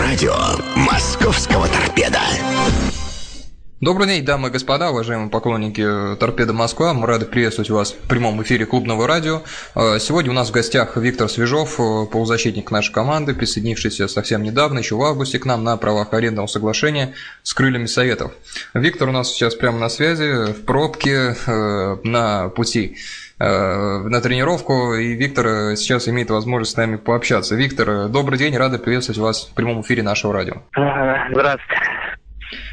Радио Московского торпеда. Добрый день, дамы и господа, уважаемые поклонники Торпеда Москва. Мы рады приветствовать вас в прямом эфире Клубного радио. Э, сегодня у нас в гостях Виктор Свежов, э, полузащитник нашей команды, присоединившийся совсем недавно, еще в августе к нам на правах арендного соглашения с крыльями Советов. Виктор у нас сейчас прямо на связи, в пробке, э, на пути на тренировку, и Виктор сейчас имеет возможность с нами пообщаться. Виктор, добрый день, рады приветствовать вас в прямом эфире нашего радио. Здравствуйте.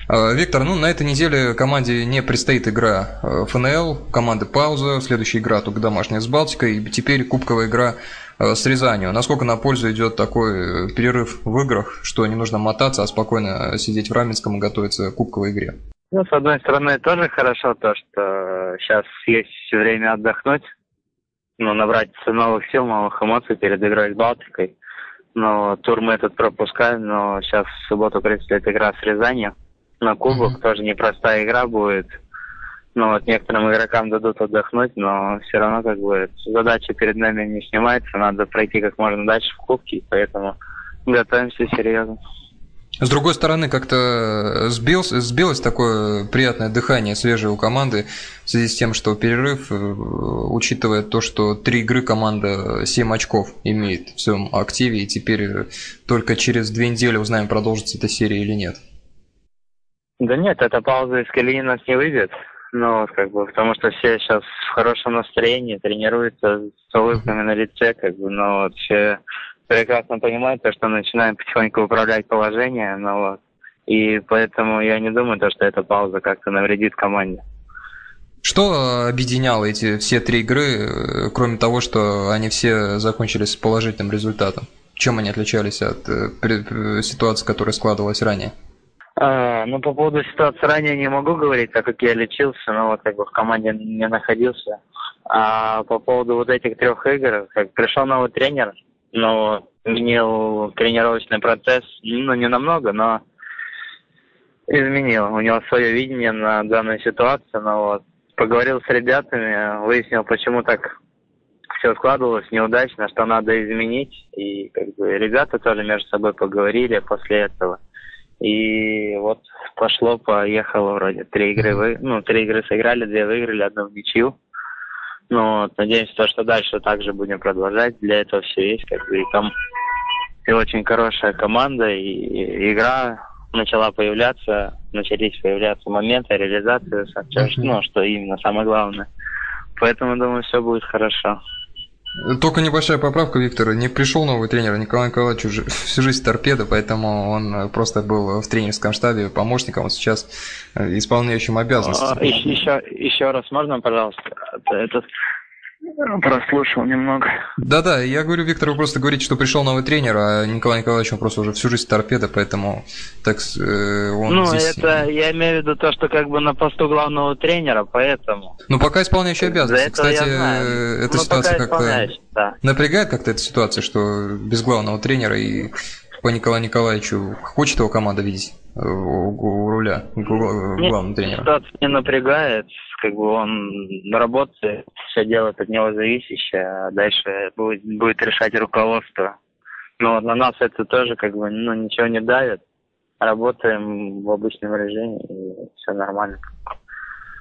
Э, Виктор, ну на этой неделе команде не предстоит игра э, ФНЛ, команды пауза, следующая игра только домашняя с Балтикой, и теперь кубковая игра э, с Рязанью. Насколько на пользу идет такой перерыв в играх, что не нужно мотаться, а спокойно сидеть в Раменском и готовиться к кубковой игре? Ну, с одной стороны, тоже хорошо то, что сейчас есть время отдохнуть, ну, набраться новых сил, новых эмоций перед игрой с Балтикой. Но тур мы этот пропускаем, но сейчас в субботу предстоит игра с Рязанью на кубок. Mm-hmm. Тоже непростая игра будет. Ну вот некоторым игрокам дадут отдохнуть, но все равно как бы задача перед нами не снимается. Надо пройти как можно дальше в кубке, поэтому готовимся серьезно. С другой стороны, как-то сбилось, сбилось такое приятное дыхание свежее у команды в связи с тем, что перерыв, э, учитывая то, что три игры команда 7 очков имеет в своем активе, и теперь только через две недели узнаем, продолжится эта серия или нет. Да нет, эта пауза из колеи нас не выбьет. Ну, как бы, потому что все сейчас в хорошем настроении, тренируются с улыбками на лице, как бы, но вот все прекрасно понимают, то, что начинаем потихоньку управлять положением, ну вот. И поэтому я не думаю, то, что эта пауза как-то навредит команде. Что объединяло эти все три игры, э, кроме того, что они все закончились с положительным результатом? Чем они отличались от э, ситуации, которая складывалась ранее? А, ну, по поводу ситуации ранее не могу говорить, так как я лечился, но вот как бы в команде не находился. А по поводу вот этих трех игр, как пришел новый тренер, но изменил тренировочный процесс, ну, не намного, но изменил. У него свое видение на данную ситуацию, но вот поговорил с ребятами, выяснил, почему так все складывалось неудачно, что надо изменить. И как бы ребята тоже между собой поговорили после этого. И вот пошло, поехало вроде. Три игры, вы, ну, три игры сыграли, две выиграли, одну в ничью. Ну, вот, надеемся, то, что дальше также будем продолжать. Для этого все есть, как бы, и, ком... и очень хорошая команда, и, и игра начала появляться, начались появляться моменты реализации, ну, что именно самое главное. Поэтому, думаю, все будет хорошо. Только небольшая поправка, Виктор. Не пришел новый тренер Николай Николаевич уже всю жизнь торпеда, поэтому он просто был в тренерском штабе помощником, он сейчас э, исполняющим обязанности. А, еще, еще раз можно, пожалуйста? Это, прослушал немного. Да-да, я говорю, Виктор, вы просто говорите, что пришел новый тренер, а Николай Николаевич, он просто уже всю жизнь торпеда, поэтому так э, он Ну, здесь... это, я имею в виду то, что как бы на посту главного тренера, поэтому... Ну, пока исполняющий обязанности. Кстати, э, эта ну, ситуация как-то... Да. Напрягает как-то эта ситуация, что без главного тренера и по Николаю Николаевичу хочет его команда видеть э, у, у руля, главного тренера? Ситуация не напрягает, как бы он на работе все делает от него зависящее, а дальше будет, будет решать руководство. Но на нас это тоже как бы ну, ничего не давит. Работаем в обычном режиме и все нормально.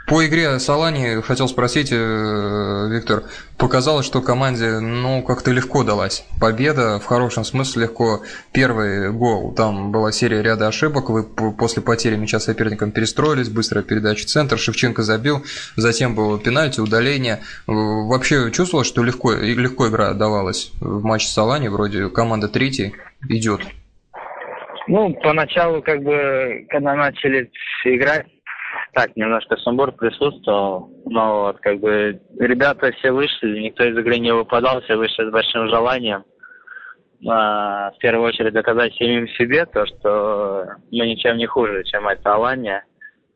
По игре Салани хотел спросить, э, Виктор, показалось, что команде ну как-то легко далась. Победа в хорошем смысле легко. Первый гол, там была серия ряда ошибок, вы после потери мяча соперником перестроились, быстрая передача в центр, Шевченко забил, затем было пенальти, удаление. Э, вообще чувствовалось, что легко, легко игра давалась в матче Салани, вроде команда третьей идет. Ну, поначалу, как бы, когда начали играть, так, немножко сумбур присутствовал, но вот как бы ребята все вышли, никто из игры не выпадал, все вышли с большим желанием. А, в первую очередь доказать самим себе то, что мы ничем не хуже, чем это Алания.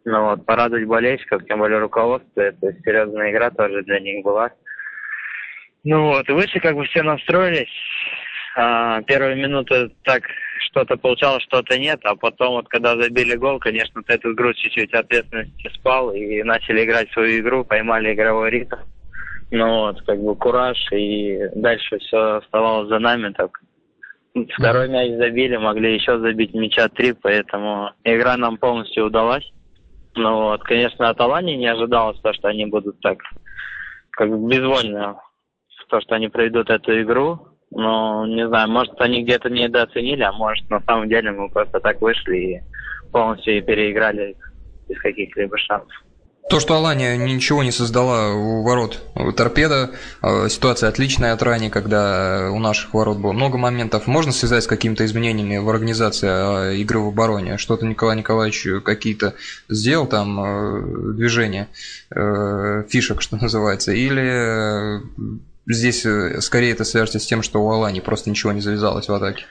Но вот порадовать болельщиков, тем более руководство, это серьезная игра тоже для них была. Ну вот, вышли, как бы все настроились. А, первые минуты так что-то получалось, что-то нет, а потом вот когда забили гол, конечно, этот груз чуть-чуть ответственности спал и начали играть свою игру, поймали игровой ритм. Ну вот, как бы кураж, и дальше все оставалось за нами, так Второй мяч забили, могли еще забить мяча три, поэтому игра нам полностью удалась. Ну вот, конечно, от Алании не ожидалось то, что они будут так как бы безвольны то, что они проведут эту игру. Но, не знаю, может, они где-то недооценили, а может, на самом деле мы просто так вышли и полностью переиграли без каких-либо шансов. То, что Алания ничего не создала у ворот торпеда, э, ситуация отличная от ранее, когда у наших ворот было много моментов. Можно связать с какими-то изменениями в организации э, игры в обороне? Что-то Николай Николаевич какие-то сделал там э, движения, фишек, что называется? Или здесь скорее это свяжется с тем, что у Алани просто ничего не завязалось в атаке?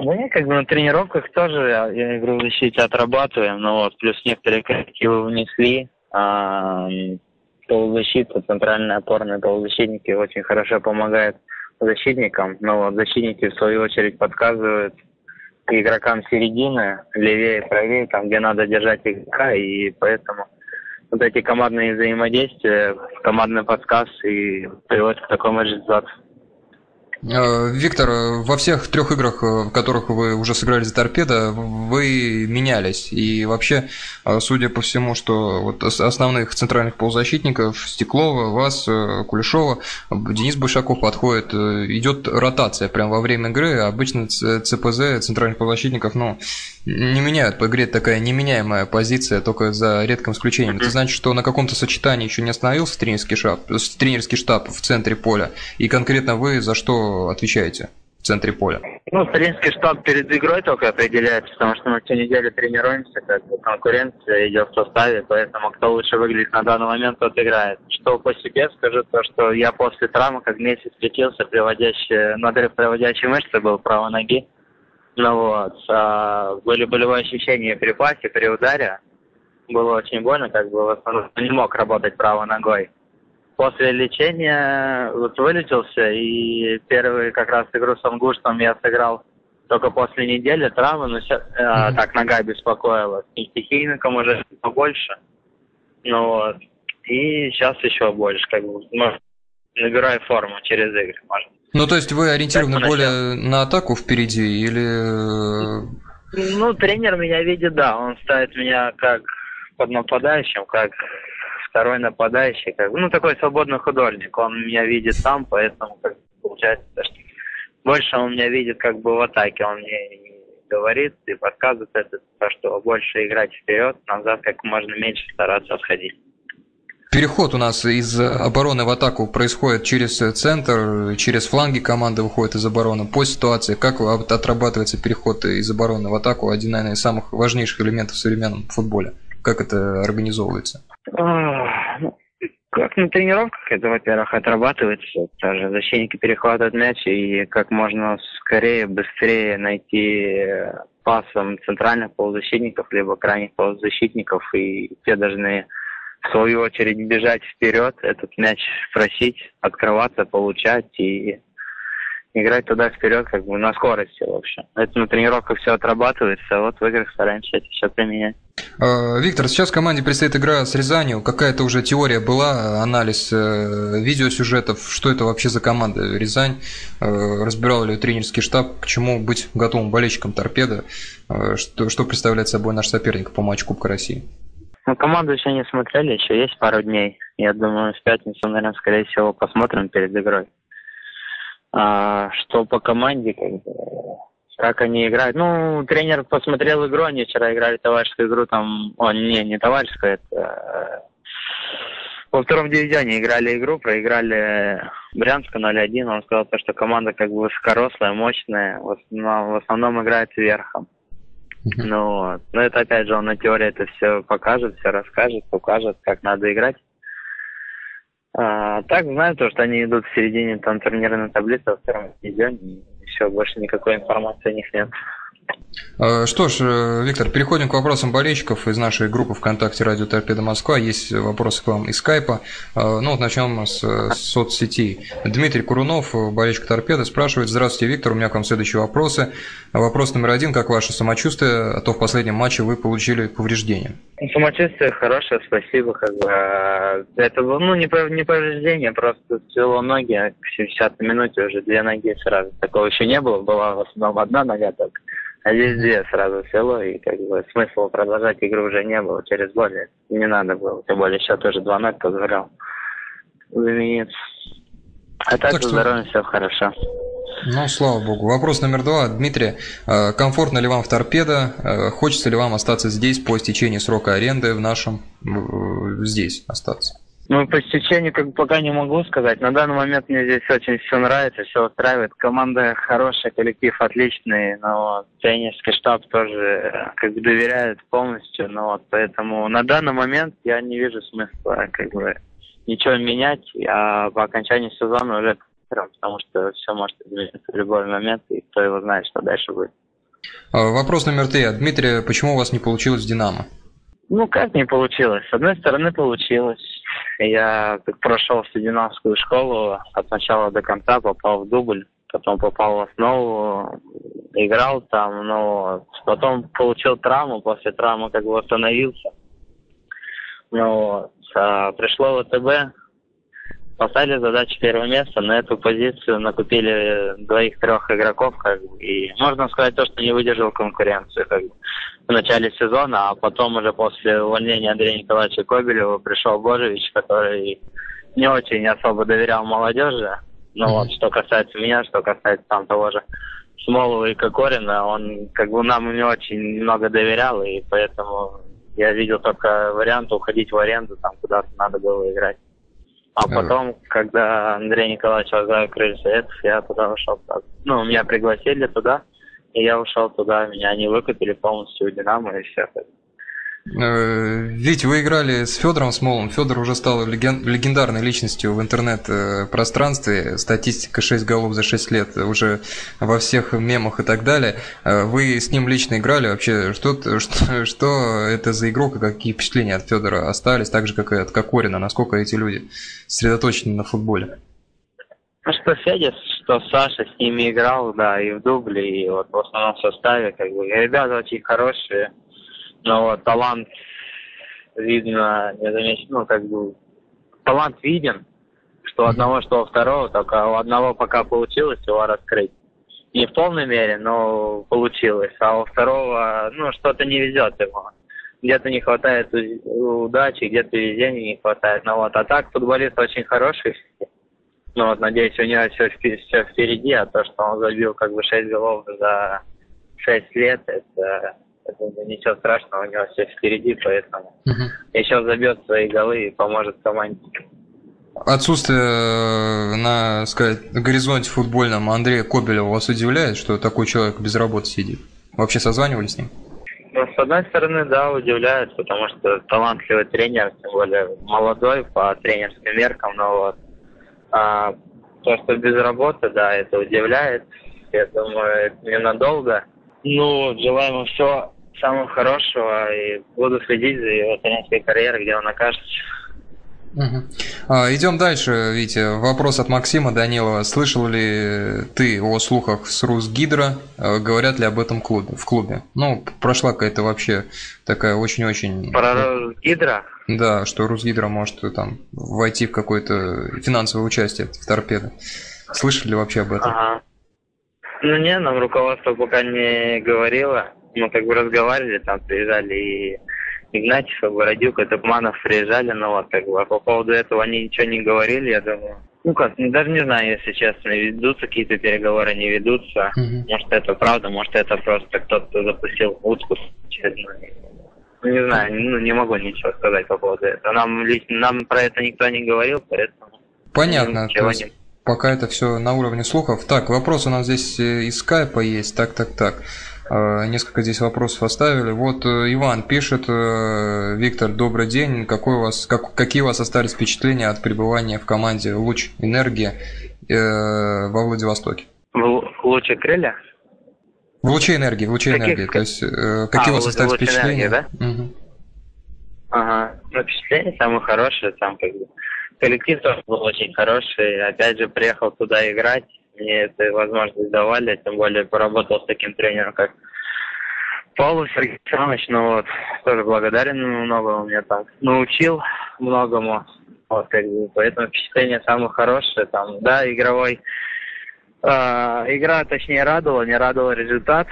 Мы как бы на тренировках тоже я игру в защите отрабатываем, но вот плюс некоторые коррективы внесли. А, полузащита, центральные опорные полузащитники очень хорошо помогают защитникам, но вот защитники в свою очередь подсказывают игрокам середины, левее, правее, там, где надо держать игрока, и поэтому вот эти командные взаимодействия, командный подсказ и приводит к такому результату. Э, Виктор, во всех трех играх, э, в которых вы уже сыграли за торпедо, вы менялись. И вообще, э, судя по всему, что вот основных центральных полузащитников Стеклова, вас, Кулешова, Денис Большаков подходит, идет ротация прямо во время игры. Обычно ЦПЗ, центральных полузащитников, ну, не меняют. По игре такая неменяемая позиция, только за редким исключением. Это значит, что на каком-то сочетании еще не остановился тренерский штаб, тренерский штаб в центре поля. И конкретно вы за что отвечаете? в центре поля? Ну, тренерский штаб перед игрой только определяется, потому что мы всю неделю тренируемся, как бы конкуренция идет в составе, поэтому кто лучше выглядит на данный момент, тот играет. Что по себе скажу, то, что я после травмы как месяц лечился, приводящий, надрыв приводящей мышцы был правой ноги. Ну вот, а, были болевые ощущения при пасе, при ударе. Было очень больно, как бы в основном не мог работать правой ногой. После лечения вот вылечился, и первый как раз игру с Ангуштом я сыграл только после недели травмы, но сейчас, mm-hmm. так нога беспокоила. И стихийником уже побольше. Ну вот. И сейчас еще больше, как бы, может, набираю форму через игры, может. Ну, то есть вы ориентированы более на атаку впереди или... Ну, тренер меня видит, да. Он ставит меня как под нападающим, как второй нападающий. Как, ну, такой свободный художник. Он меня видит сам, поэтому как, получается, что больше он меня видит как бы в атаке. Он мне говорит и подсказывает это, что больше играть вперед, назад как можно меньше стараться отходить. Переход у нас из обороны в атаку происходит через центр, через фланги команды выходит из обороны. По ситуации, как отрабатывается переход из обороны в атаку, один, наверное, из самых важнейших элементов в современном футболе. Как это организовывается? Как на тренировках это, во-первых, отрабатывается. Даже защитники перехватывают мяч и как можно скорее, быстрее найти пасом центральных полузащитников, либо крайних полузащитников, и те должны в свою очередь бежать вперед, этот мяч просить, открываться, получать и играть туда вперед, как бы на скорости, в общем. Это на тренировках все отрабатывается, а вот в играх стараемся это все применять. А, Виктор, сейчас команде предстоит игра с Рязанью. Какая-то уже теория была, анализ э, видеосюжетов, что это вообще за команда Рязань? Э, разбирал ли тренерский штаб, к чему быть готовым болельщикам торпеда? Э, что, что представляет собой наш соперник по матчу Кубка России? Ну, команду еще не смотрели, еще есть пару дней. Я думаю, в пятницу, наверное, скорее всего, посмотрим перед игрой. А, что по команде, как, как они играют. Ну, тренер посмотрел игру, они вчера играли товарищескую игру, там, о, не, не товарищескую, это э, во втором дивизионе играли игру, проиграли Брянску 0-1. Он сказал, что команда как бы высокорослая, мощная, в основном, в основном играет верхом. Ну вот. Но это опять же он на теории это все покажет, все расскажет, покажет, как надо играть. А, так знаю то, что они идут в середине там турнирной таблицы во втором дивизионе, и все, больше никакой информации у них нет. Э, что ж, э, Виктор, переходим к вопросам болельщиков из нашей группы ВКонтакте «Радио Торпеда Москва». Есть вопросы к вам из скайпа. Э, ну вот начнем с, соцсетей. Дмитрий Курунов, болельщик Торпеда, спрашивает. Здравствуйте, Виктор, у меня к вам следующие вопросы. Вопрос номер один. Как ваше самочувствие? А то в последнем матче вы получили повреждение. Самочувствие хорошее, спасибо. Как бы. Это было, ну, не, не повреждение, просто свело ноги, а к 70 минуте уже две ноги сразу. Такого еще не было, была в основном одна нога только. А здесь две сразу село, и как бы смысла продолжать игру уже не было. Через более не надо было. Тем более счет тоже 2-0 позволял заменить. А так, так что... здоровьем все хорошо. Ну, слава богу. Вопрос номер два. Дмитрий, э, комфортно ли вам в торпедо? Э, хочется ли вам остаться здесь по истечении срока аренды в нашем, здесь остаться? Ну, по стечению как бы пока не могу сказать. На данный момент мне здесь очень все нравится, все устраивает. Команда хорошая, коллектив отличный, но тренерский штаб тоже э, как бы доверяет полностью. Но вот поэтому на данный момент я не вижу смысла как бы ничего менять, а по окончании сезона уже потому что все может измениться в любой момент, и кто его знает, что дальше будет. А, вопрос номер три. Дмитрий, почему у вас не получилось «Динамо»? Ну, как не получилось? С одной стороны, получилось. Я прошел студенческую школу от начала до конца, попал в дубль, потом попал в основу, играл там, но потом получил травму, после травмы как бы восстановился. Ну, а пришло ВТБ, поставили задачу первого места, на эту позицию накупили двоих-трех игроков, как бы, и можно сказать то, что не выдержал конкуренцию как бы, в начале сезона, а потом уже после увольнения Андрея Николаевича Кобелева пришел Божевич, который не очень особо доверял молодежи. Ну вот, что касается меня, что касается там того же Смолова и Кокорина, он как бы нам не очень много доверял, и поэтому я видел только вариант уходить в аренду, там куда-то надо было играть. А потом, когда Андрей Николаевич закрыли совет, я туда ушел. Ну, меня пригласили туда, и я ушел туда. Меня не выкупили полностью в Динамо и все. Э, Ведь вы играли с Федором Смолом. Федор уже стал легендарной личностью в интернет-пространстве. Статистика 6 голов за 6 лет уже во всех мемах и так далее. Э, вы с ним лично играли. Вообще, что, что, что это за игрок и какие впечатления от Федора остались, так же, как и от Кокорина? Насколько эти люди сосредоточены на футболе? Ну, что Федя, что Саша с ними играл, да, и в дубле, и вот в основном составе, как бы. Ребята очень хорошие но вот талант видно, не замечен, ну, как бы, талант виден, что у одного, что у второго, только у одного пока получилось его раскрыть. Не в полной мере, но получилось. А у второго, ну, что-то не везет ему. Где-то не хватает удачи, где-то везения не хватает. Ну вот, а так футболист очень хороший. Ну вот, надеюсь, у него все, все впереди, а то, что он забил как бы 6 голов за 6 лет, это это ничего страшного, у него все впереди, поэтому угу. еще забьет свои голы и поможет команде. Отсутствие э, на, сказать, горизонте футбольном Андрея Кобелева вас удивляет, что такой человек без работы сидит? Вообще созванивались с ним? Ну, с одной стороны, да, удивляет, потому что талантливый тренер, тем более молодой по тренерским меркам, но вот а, то, что без работы, да, это удивляет. Я думаю, это ненадолго. Ну, желаем все самого хорошего и буду следить за его тренерской карьерой, где он окажется. Угу. Идем дальше, Витя. Вопрос от Максима Данилова. Слышал ли ты о слухах с Русгидро? А, говорят ли об этом клубе, в клубе? Ну, прошла какая-то вообще такая очень-очень... Про Русгидро? Да, что Русгидро может там войти в какое-то финансовое участие в торпедо. Слышали ли вообще об этом? Ага. Ну не, нам руководство пока не говорило мы как бы разговаривали, там приезжали и Игнатьев, и Бородюк, и Топманов приезжали, но вот как бы а по поводу этого они ничего не говорили, я думаю. Ну как, даже не знаю, если честно, ведутся какие-то переговоры, не ведутся. Mm-hmm. Может это правда, может это просто кто-то запустил утку очередную. Ну, не знаю, ну, не могу ничего сказать по поводу этого. Нам, лично, нам про это никто не говорил, поэтому... Понятно. Есть, не... Пока это все на уровне слухов. Так, вопрос у нас здесь э, из скайпа есть. Так, так, так. Э, несколько здесь вопросов оставили. Вот э, Иван пишет, э, Виктор, добрый день. Какой у вас, как, какие у вас остались впечатления от пребывания в команде «Луч энергии» во Владивостоке? В «Луче крылья»? В луче энергии, в луче каких, энергии. То есть, э, какие а, у вас остались впечатления? Энергии, да? Угу. Ага. Ну, впечатление самое хорошее, там как бы коллектив тоже был очень хороший. Опять же, приехал туда играть. Мне это возможность давали, тем более поработал с таким тренером, как Павлу Сергей ну вот, тоже благодарен ему многому, меня там научил многому. Вот, как бы, поэтому впечатление самое хорошее. Там, да, игровой э, игра, точнее, радовала, не радовала результат.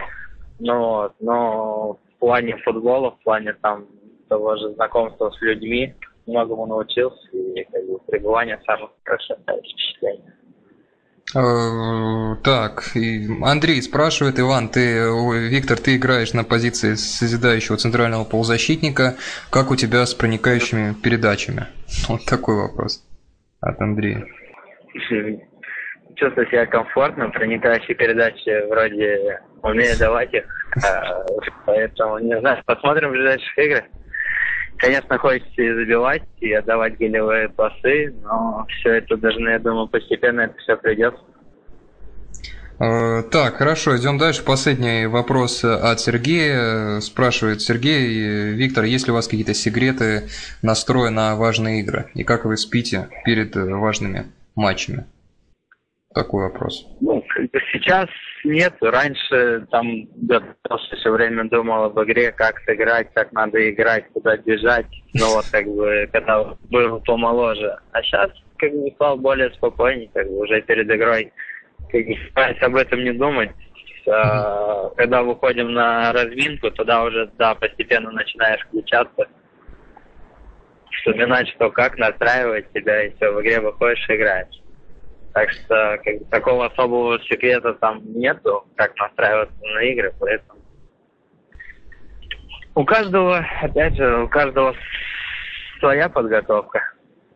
Ну, вот, но в плане футбола, в плане там того же знакомства с людьми, многому научился, и как бы, пребывание самое хорошее впечатление. Э, так, Андрей спрашивает, Иван, ты, Виктор, ты играешь на позиции созидающего центрального полузащитника. Как у тебя с проникающими передачами? Вот такой вопрос от Андрея. Чувствую себя комфортно, проникающие передачи вроде умею давать их, а, поэтому не знаю, посмотрим в ближайших играх. Конечно, хочется и забивать, и отдавать гелевые пасы, но все это должны, я думаю, постепенно это все придет. Э, так, хорошо, идем дальше. Последний вопрос от Сергея. Спрашивает Сергей, Виктор, есть ли у вас какие-то секреты настроя на важные игры? И как вы спите перед важными матчами? Такой вопрос. Ну, сейчас нет. Раньше там готовился все время думал об игре, как сыграть, как надо играть, куда бежать. Ну вот как бы, когда был помоложе. А сейчас как бы стал более спокойней, как бы уже перед игрой как бы стараюсь об этом не думать. А, когда выходим на разминку, тогда уже, да, постепенно начинаешь включаться вспоминать, что как настраивать себя, и все, в игре выходишь и играешь. Так что как такого особого секрета там нету, как настраиваться на игры, поэтому у каждого, опять же, у каждого своя подготовка.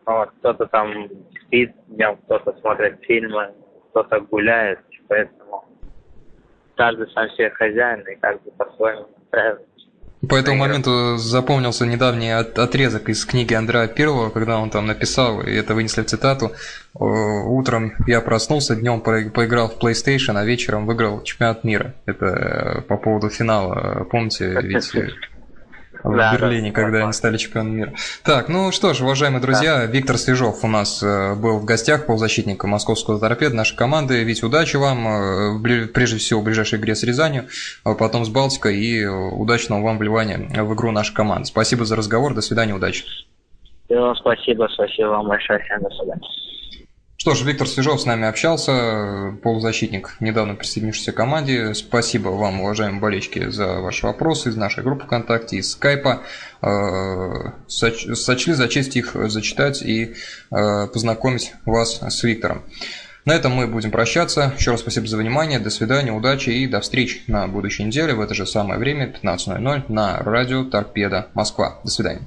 Вот, кто-то там спит днем, кто-то смотрит фильмы, кто-то гуляет, поэтому каждый сам себе хозяин, и каждый по-своему настраивается. По этому моменту запомнился недавний отрезок из книги Андрея Первого, когда он там написал, и это вынесли в цитату, «Утром я проснулся, днем поиграл в PlayStation, а вечером выиграл чемпионат мира». Это э, по поводу финала, помните, ведь в да, Берлине, да, когда да. они стали чемпионом мира. Так, ну что ж, уважаемые друзья, да. Виктор Свежов у нас э, был в гостях, полузащитника московского торпеда нашей команды. Ведь удачи вам, э, прежде всего, в ближайшей игре с Рязанью, а потом с Балтикой, и удачного вам вливания в игру нашей команды. Спасибо за разговор, до свидания, удачи. Спасибо, спасибо вам большое, всем до свидания. Что ж, Виктор Свежов с нами общался, полузащитник, недавно присоединившийся к команде. Спасибо вам, уважаемые болельщики, за ваши вопросы из нашей группы ВКонтакте, из Скайпа. Э, сочли за честь их зачитать и э, познакомить вас с Виктором. На этом мы будем прощаться. Еще раз спасибо за внимание. До свидания, удачи и до встречи на будущей неделе в это же самое время, 15.00 на радио Торпеда Москва. До свидания.